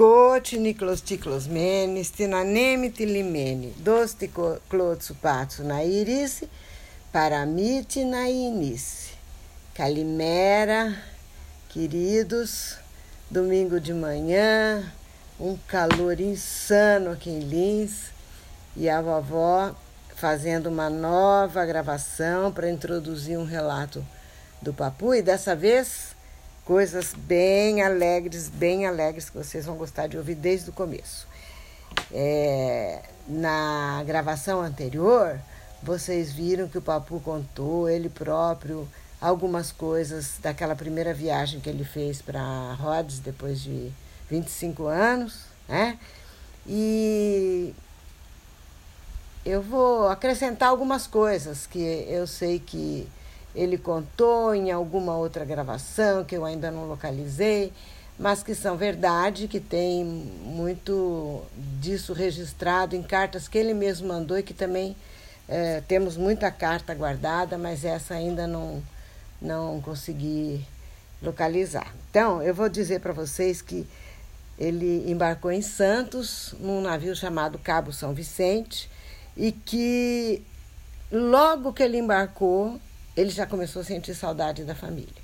Cote Niklos Tiklos Menes, Tinaneme Tilimene, Dos Tiklotsu na Iris, Paramite na Inice. Calimera, queridos, domingo de manhã, um calor insano aqui em Lins. E a vovó fazendo uma nova gravação para introduzir um relato do Papu. E dessa vez coisas bem alegres, bem alegres que vocês vão gostar de ouvir desde o começo. É, na gravação anterior, vocês viram que o Papu contou ele próprio algumas coisas daquela primeira viagem que ele fez para Rhodes depois de 25 anos, né? E eu vou acrescentar algumas coisas que eu sei que ele contou em alguma outra gravação que eu ainda não localizei, mas que são verdade, que tem muito disso registrado em cartas que ele mesmo mandou e que também é, temos muita carta guardada, mas essa ainda não, não consegui localizar. Então, eu vou dizer para vocês que ele embarcou em Santos, num navio chamado Cabo São Vicente, e que logo que ele embarcou, ele já começou a sentir saudade da família.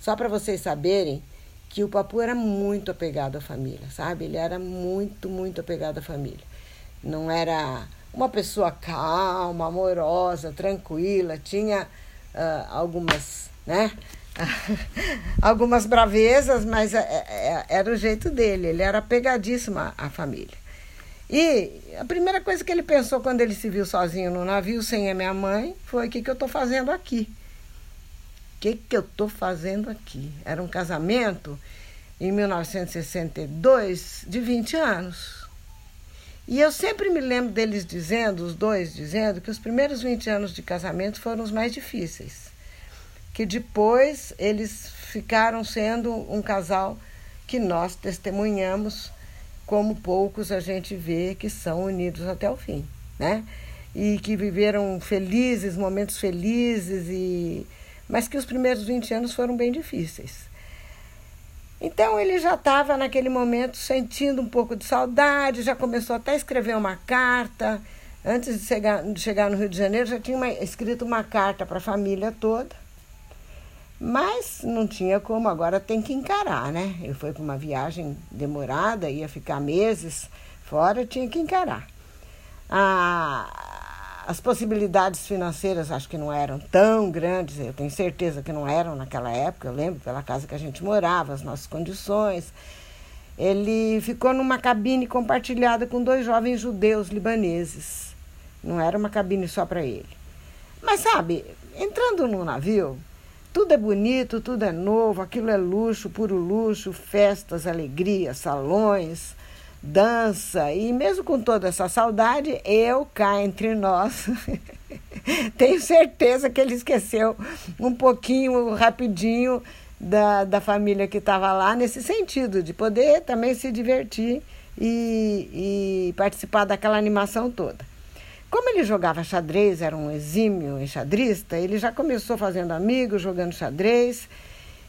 Só para vocês saberem que o Papu era muito apegado à família, sabe? Ele era muito, muito apegado à família. Não era uma pessoa calma, amorosa, tranquila, tinha uh, algumas, né? algumas bravezas, mas é, é, era o jeito dele. Ele era apegadíssimo à, à família. E a primeira coisa que ele pensou quando ele se viu sozinho no navio, sem a minha mãe, foi: o que, que eu estou fazendo aqui? O que, que eu estou fazendo aqui? Era um casamento em 1962 de 20 anos. E eu sempre me lembro deles dizendo, os dois dizendo, que os primeiros 20 anos de casamento foram os mais difíceis. Que depois eles ficaram sendo um casal que nós testemunhamos como poucos a gente vê que são unidos até o fim, né? E que viveram felizes, momentos felizes, e mas que os primeiros 20 anos foram bem difíceis. Então ele já estava naquele momento sentindo um pouco de saudade, já começou até a escrever uma carta. Antes de chegar, de chegar no Rio de Janeiro, já tinha uma, escrito uma carta para a família toda mas não tinha como, agora tem que encarar, né? Ele foi para uma viagem demorada, ia ficar meses fora, tinha que encarar. Ah, as possibilidades financeiras acho que não eram tão grandes, eu tenho certeza que não eram naquela época, eu lembro pela casa que a gente morava, as nossas condições. Ele ficou numa cabine compartilhada com dois jovens judeus libaneses. Não era uma cabine só para ele. Mas sabe, entrando no navio, tudo é bonito, tudo é novo, aquilo é luxo, puro luxo, festas, alegrias, salões, dança. E mesmo com toda essa saudade, eu cá entre nós. Tenho certeza que ele esqueceu um pouquinho, rapidinho, da, da família que estava lá, nesse sentido, de poder também se divertir e, e participar daquela animação toda. Como ele jogava xadrez, era um exímio enxadrista, ele já começou fazendo amigos, jogando xadrez.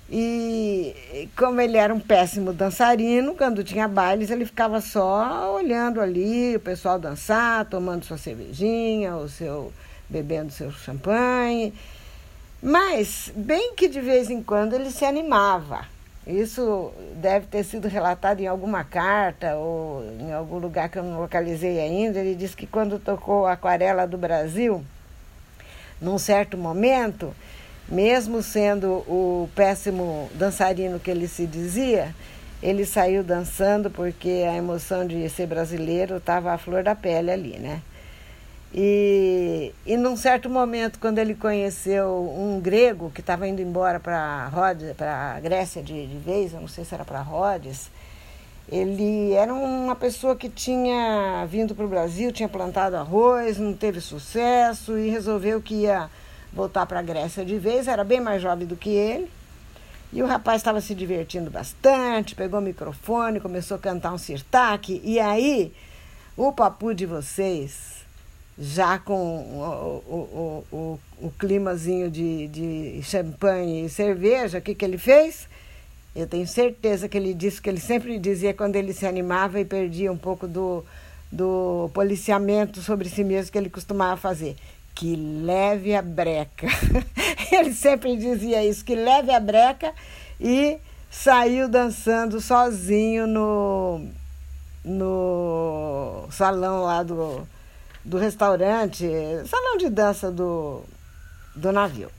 E como ele era um péssimo dançarino, quando tinha bailes, ele ficava só olhando ali o pessoal dançar, tomando sua cervejinha, o seu bebendo seu champanhe. Mas bem que de vez em quando ele se animava. Isso deve ter sido relatado em alguma carta ou em algum lugar que eu não localizei ainda. Ele disse que quando tocou Aquarela do Brasil, num certo momento, mesmo sendo o péssimo dançarino que ele se dizia, ele saiu dançando porque a emoção de ser brasileiro estava à flor da pele ali, né? E, e num certo momento, quando ele conheceu um grego que estava indo embora para a Grécia de, de vez, eu não sei se era para Rhodes, ele era uma pessoa que tinha vindo para o Brasil, tinha plantado arroz, não teve sucesso e resolveu que ia voltar para a Grécia de vez, era bem mais jovem do que ele. E o rapaz estava se divertindo bastante, pegou o microfone, começou a cantar um sirtaque, e aí o papo de vocês já com o, o, o, o climazinho de, de champanhe e cerveja, o que, que ele fez? Eu tenho certeza que ele disse que ele sempre dizia quando ele se animava e perdia um pouco do, do policiamento sobre si mesmo que ele costumava fazer. Que leve a breca. ele sempre dizia isso, que leve a breca e saiu dançando sozinho no, no salão lá do, do restaurante, salão de dança do, do navio.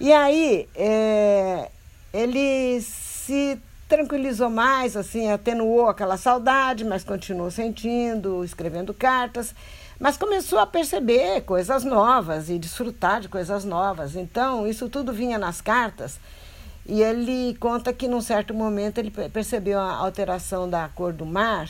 E aí é, ele se tranquilizou mais, assim, atenuou aquela saudade, mas continuou sentindo, escrevendo cartas, mas começou a perceber coisas novas e desfrutar de coisas novas. Então, isso tudo vinha nas cartas. E ele conta que num certo momento ele percebeu a alteração da cor do mar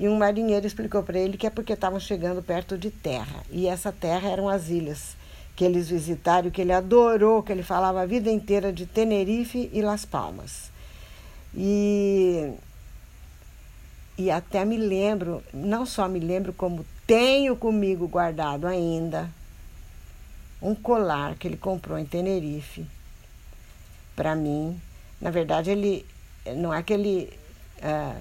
e um marinheiro explicou para ele que é porque estavam chegando perto de terra. E essa terra eram as ilhas que eles visitaram, que ele adorou, que ele falava a vida inteira de Tenerife e Las Palmas. E, e até me lembro, não só me lembro, como tenho comigo guardado ainda um colar que ele comprou em Tenerife para mim. Na verdade, ele não é que ele é,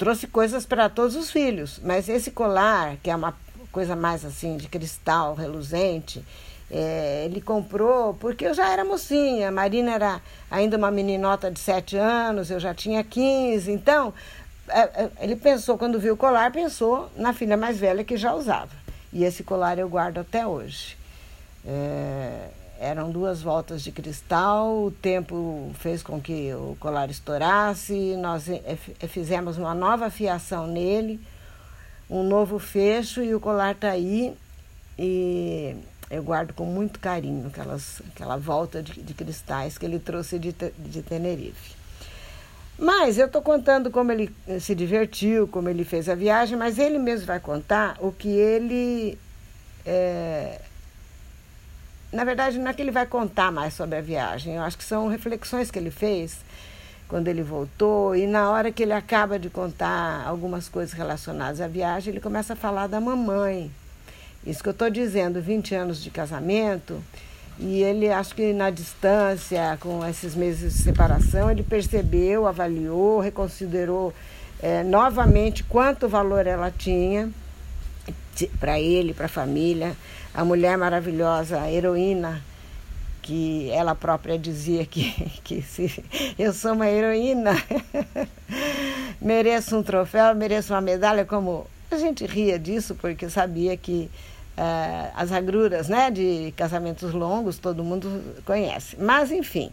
trouxe coisas para todos os filhos, mas esse colar, que é uma coisa mais assim de cristal reluzente, é, ele comprou porque eu já era mocinha, a Marina era ainda uma meninota de 7 anos, eu já tinha 15. Então, é, é, ele pensou, quando viu o colar, pensou na filha mais velha que já usava. E esse colar eu guardo até hoje. É, eram duas voltas de cristal, o tempo fez com que o colar estourasse, nós fizemos uma nova fiação nele, um novo fecho e o colar está aí. E eu guardo com muito carinho aquelas, aquela volta de, de cristais que ele trouxe de, de Tenerife. Mas eu estou contando como ele eh, se divertiu, como ele fez a viagem, mas ele mesmo vai contar o que ele. É... Na verdade, não é que ele vai contar mais sobre a viagem, eu acho que são reflexões que ele fez quando ele voltou, e na hora que ele acaba de contar algumas coisas relacionadas à viagem, ele começa a falar da mamãe. Isso que eu estou dizendo, 20 anos de casamento, e ele, acho que na distância, com esses meses de separação, ele percebeu, avaliou, reconsiderou é, novamente quanto valor ela tinha para ele, para a família. A mulher maravilhosa, a heroína, que ela própria dizia que, que se eu sou uma heroína, mereço um troféu, mereço uma medalha, como a gente ria disso porque sabia que uh, as agruras né, de casamentos longos todo mundo conhece. Mas, enfim,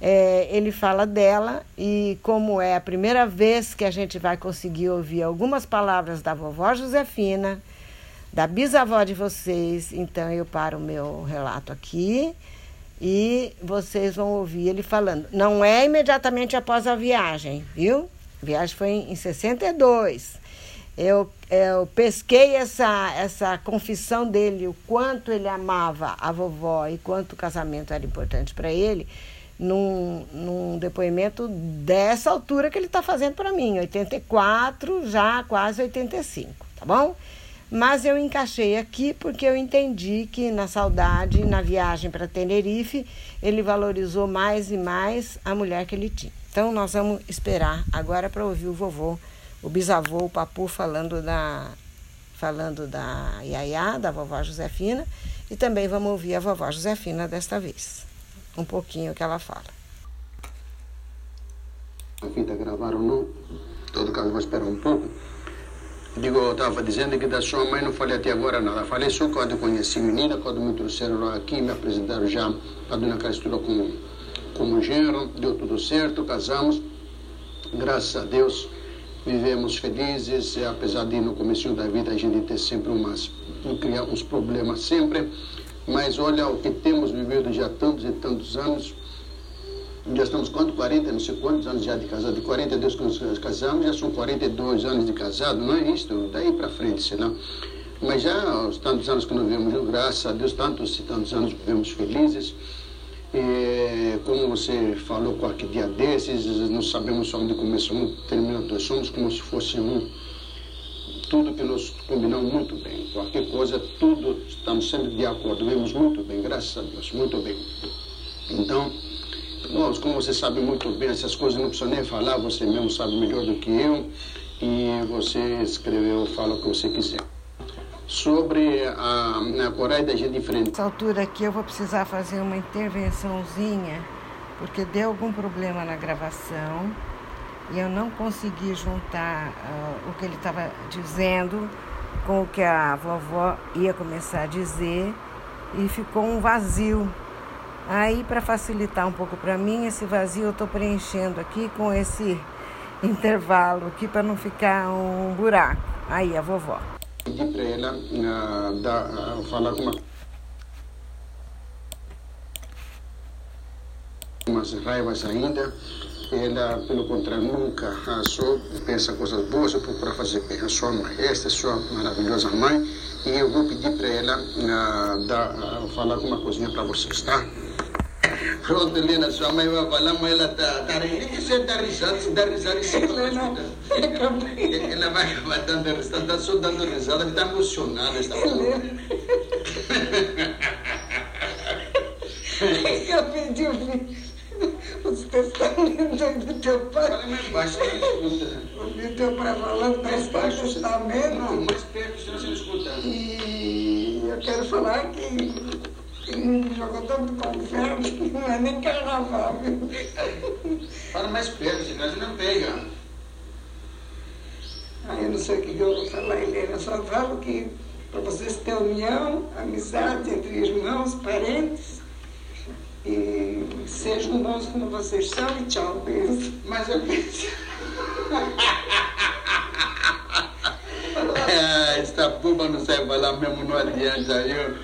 é, ele fala dela e como é a primeira vez que a gente vai conseguir ouvir algumas palavras da vovó Josefina, da bisavó de vocês, então eu paro o meu relato aqui e vocês vão ouvir ele falando. Não é imediatamente após a viagem, viu? A viagem foi em 62 eu, eu pesquei essa, essa confissão dele, o quanto ele amava a vovó e quanto o casamento era importante para ele, num, num depoimento dessa altura que ele está fazendo para mim, 84, já quase 85, tá bom? Mas eu encaixei aqui porque eu entendi que na saudade, na viagem para Tenerife, ele valorizou mais e mais a mulher que ele tinha. Então nós vamos esperar agora para ouvir o vovô o bisavô, o papu, falando da, falando da Yaya, da vovó Josefina, e também vamos ouvir a vovó Josefina desta vez. Um pouquinho que ela fala. A fita gravaram não? Em todo caso, vou esperar um pouco. Digo, eu estava dizendo que da sua mãe não falei até agora nada. Falei só quando conheci a menina, quando me trouxeram aqui, me apresentaram já a dona Cristina como, como genro, deu tudo certo, casamos. Graças a Deus, vivemos felizes, apesar de no começo da vida a gente ter sempre umas, criar uns problemas sempre, mas olha o que temos vivido já tantos e tantos anos, já estamos quanto? 40, não sei quantos anos já de casado, de 42 que nós casamos, já são 42 anos de casado, não é isso? Daí para frente, senão. Mas já os tantos anos que nós vivemos, graças a Deus, tantos e tantos anos vivemos felizes. E, como você falou qualquer dia desses, não sabemos onde começou um, termina dois, somos como se fosse um. Tudo que nós combinamos muito bem, qualquer coisa, tudo estamos sempre de acordo, vemos muito bem, graças a Deus, muito bem. Então, Como você sabe muito bem, essas coisas não precisa nem falar, você mesmo sabe melhor do que eu. E você escreveu, fala o que você quiser. Sobre a, a Coreia da gente diferente. Nessa altura aqui eu vou precisar fazer uma intervençãozinha, porque deu algum problema na gravação e eu não consegui juntar uh, o que ele estava dizendo com o que a vovó ia começar a dizer e ficou um vazio. Aí, para facilitar um pouco para mim, esse vazio eu estou preenchendo aqui com esse intervalo aqui para não ficar um buraco. Aí, a vovó. Para ela uh, dar, uh, falar com uma umas raivas ainda ela, pelo contrário, nunca só pensa coisas boas, procura fazer bem. A sua mãe, esta é sua maravilhosa mãe, e eu vou pedir para ela uh, dar, uh, falar uma coisinha para vocês, tá? Pronto, Helena, sua mãe vai falar, mas ela está tá, você risada, está risada, você está Ela vai acabar dando risada, está só dando risada, está emocionada, está falando. Eu pedi os testamentos do teu pai. Fala mais baixo, não escuta. Ouvi teu pai falando mais baixo testamento. Não, mais perto, senão você não escuta. E eu quero falar que ele jogou tanto confere que não é nem carnaval. Fala mais perto, senão você não pega. Ah, eu não sei o que eu vou falar, Helena. Eu só falo que para vocês terem união, amizade entre irmãos, parentes e sejam bons como vocês são e tchau, beijo. Mas eu penso. é, esta puba não sai falar mesmo, não adianta. Eu...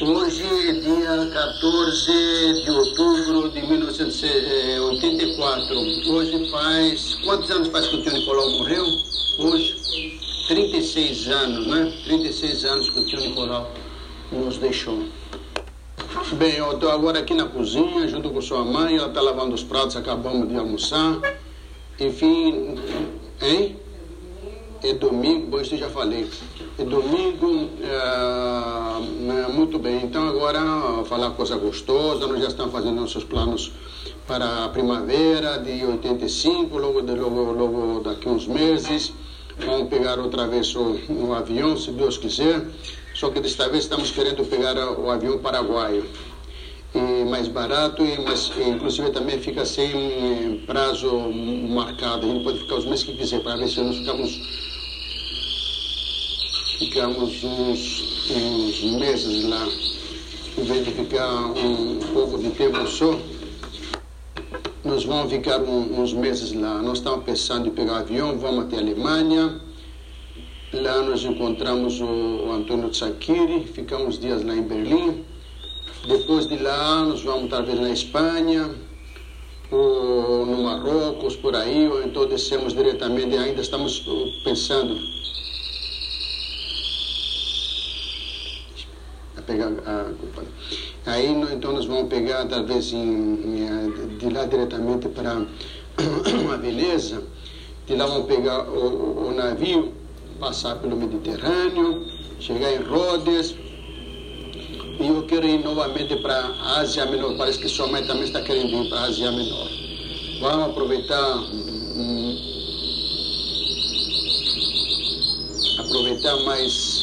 Hoje é dia 14 de outubro de 1984. Hoje faz. Quantos anos faz que o tio Nicolau morreu? Hoje? 36 anos, né? 36 anos que o tio Nicolau nos deixou. Bem, eu estou agora aqui na cozinha, junto com sua mãe, ela está lavando os pratos, acabamos de almoçar. Enfim, hein? É domingo, bom, isso eu já falei. É domingo, é, muito bem. Então agora, falar coisa gostosa, nós já estamos fazendo nossos planos para a primavera de 85, logo, de, logo, logo daqui uns meses. Vamos pegar outra vez o, o avião, se Deus quiser. Só que desta vez estamos querendo pegar o avião paraguaio. E mais barato, e mas, inclusive também fica sem eh, prazo marcado. A gente pode ficar os meses que quiser, para ver se nós ficamos, ficamos uns, uns meses lá. Em vez de ficar um pouco de tempo só, nós vamos ficar um, uns meses lá. Nós estamos pensando em pegar avião, vamos até a Alemanha Lá nós encontramos o, Antônio Tsakiri, ficamos dias lá em Berlim. Depois de lá, nós vamos talvez na Espanha, ou no Marrocos, por aí, ou então descemos diretamente, ainda estamos uh, pensando. A pegar a Aí então nós vamos pegar talvez em, de lá diretamente para a Veneza, de lá vamos pegar o, o navio passar pelo Mediterrâneo, chegar em Rhodes. E eu quero ir novamente para a Ásia Menor. Parece que sua mãe também está querendo ir para a Ásia Menor. Vamos aproveitar. Hum, aproveitar mais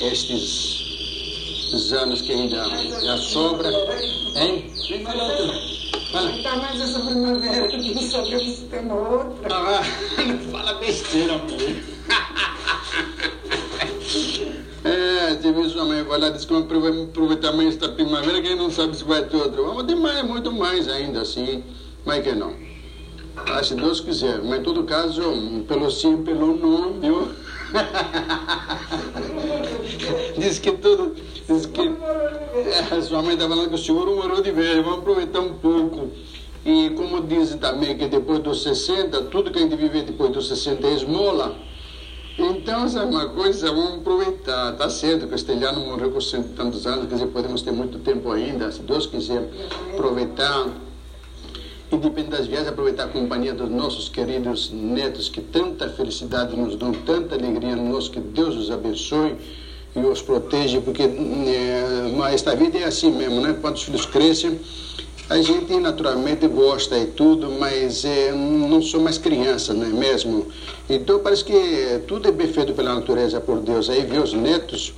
estes anos que ainda, ainda sobra. Hein? Fala. Tá mais essa primavera que não sabemos se tem uma outra. Ah, não fala besteira, mulher. É, tive sua mãe disse que vamos aproveitar mais esta primavera, quem não sabe se vai ter outra. Vamos ter mais, muito mais ainda, assim, mas que não. Ah, se Deus quiser, mas em todo caso, pelo sim, pelo não, viu? diz que tudo, diz que é, sua mãe está falando que o senhor morou de velho, vamos aproveitar um pouco. E como dizem também que depois dos 60, tudo que a gente vive depois dos 60 é esmola. Então, é uma coisa, vamos aproveitar. Está certo que o Estelhano morreu com cento e tantos anos, quer dizer, podemos ter muito tempo ainda, se Deus quiser, aproveitar. Independente das viagens, aproveitar a companhia dos nossos queridos netos, que tanta felicidade nos dão, tanta alegria nos, que Deus os abençoe. e os protege, porque é, esta vida é assim mesmo, né? Quando os filhos crescem, a gente naturalmente gosta e tudo, mas é, não sou mais criança, não é mesmo? Então parece que tudo é bem feito pela natureza, por Deus. Aí vê os netos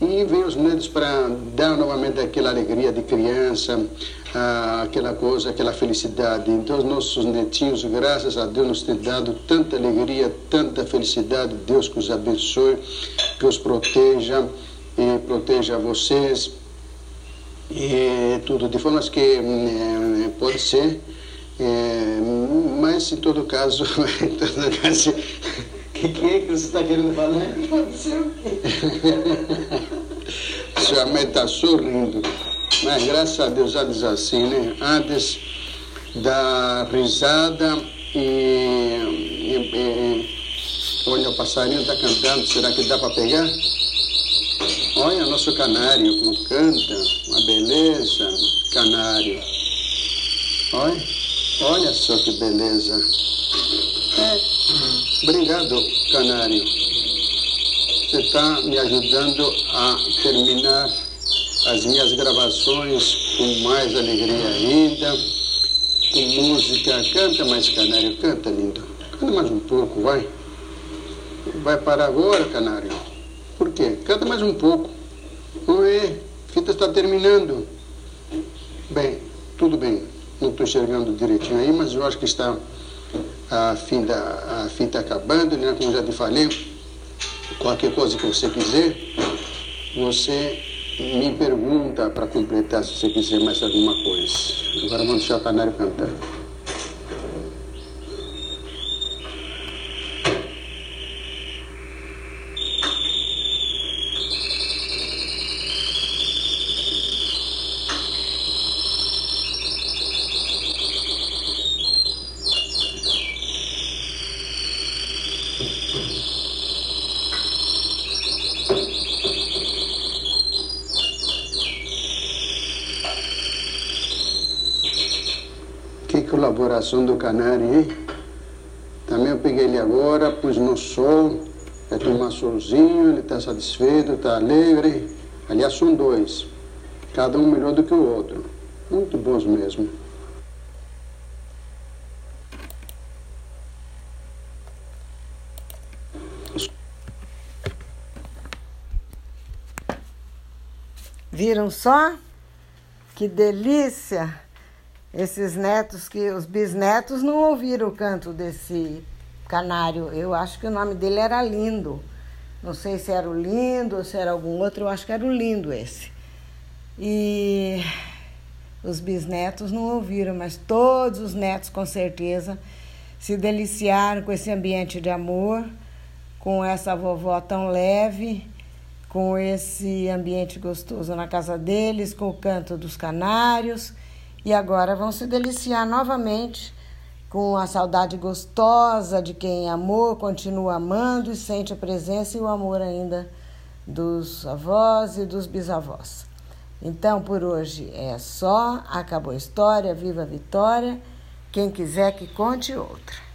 e vem os netos para dar novamente aquela alegria de criança, aquela coisa, aquela felicidade. Então, os nossos netinhos, graças a Deus, nos têm dado tanta alegria, tanta felicidade. Deus que os abençoe, que os proteja e proteja vocês. E tudo, de formas que é, pode ser, é, mas em todo caso, em todo caso que, que é que você está querendo falar? Pode ser o quê? Sua mãe está sorrindo. Mas graças a Deus diz assim, né? Antes da risada e, e, e olha o passarinho está cantando, será que dá para pegar? Olha nosso canário como canta, uma beleza, canário. Olha, olha só que beleza. É, Obrigado, Canário. Você está me ajudando a terminar as minhas gravações com mais alegria ainda, com música. Canta mais, Canário, canta, lindo. Canta mais um pouco, vai. Vai parar agora, Canário? Por quê? Canta mais um pouco. Oi, a fita está terminando. Bem, tudo bem. Não estou enxergando direitinho aí, mas eu acho que está a fim da a fim está acabando, né? Como já te falei, qualquer coisa que você quiser, você me pergunta para completar se você quiser mais alguma coisa. Agora vamos deixar o canário cantar. Colaboração do canário, hein? Também eu peguei ele agora, pus no sol, vai tomar solzinho, ele está satisfeito, está alegre. Aliás, são dois, cada um melhor do que o outro. Muito bons mesmo. Viram só? Que delícia! Esses netos que os bisnetos não ouviram o canto desse canário. Eu acho que o nome dele era Lindo. Não sei se era o Lindo ou se era algum outro, eu acho que era o Lindo esse. E os bisnetos não ouviram, mas todos os netos com certeza se deliciaram com esse ambiente de amor, com essa vovó tão leve, com esse ambiente gostoso na casa deles, com o canto dos canários e agora vão se deliciar novamente com a saudade gostosa de quem amou, continua amando e sente a presença e o amor ainda dos avós e dos bisavós. Então, por hoje é só, acabou a história, viva a vitória. Quem quiser que conte outra.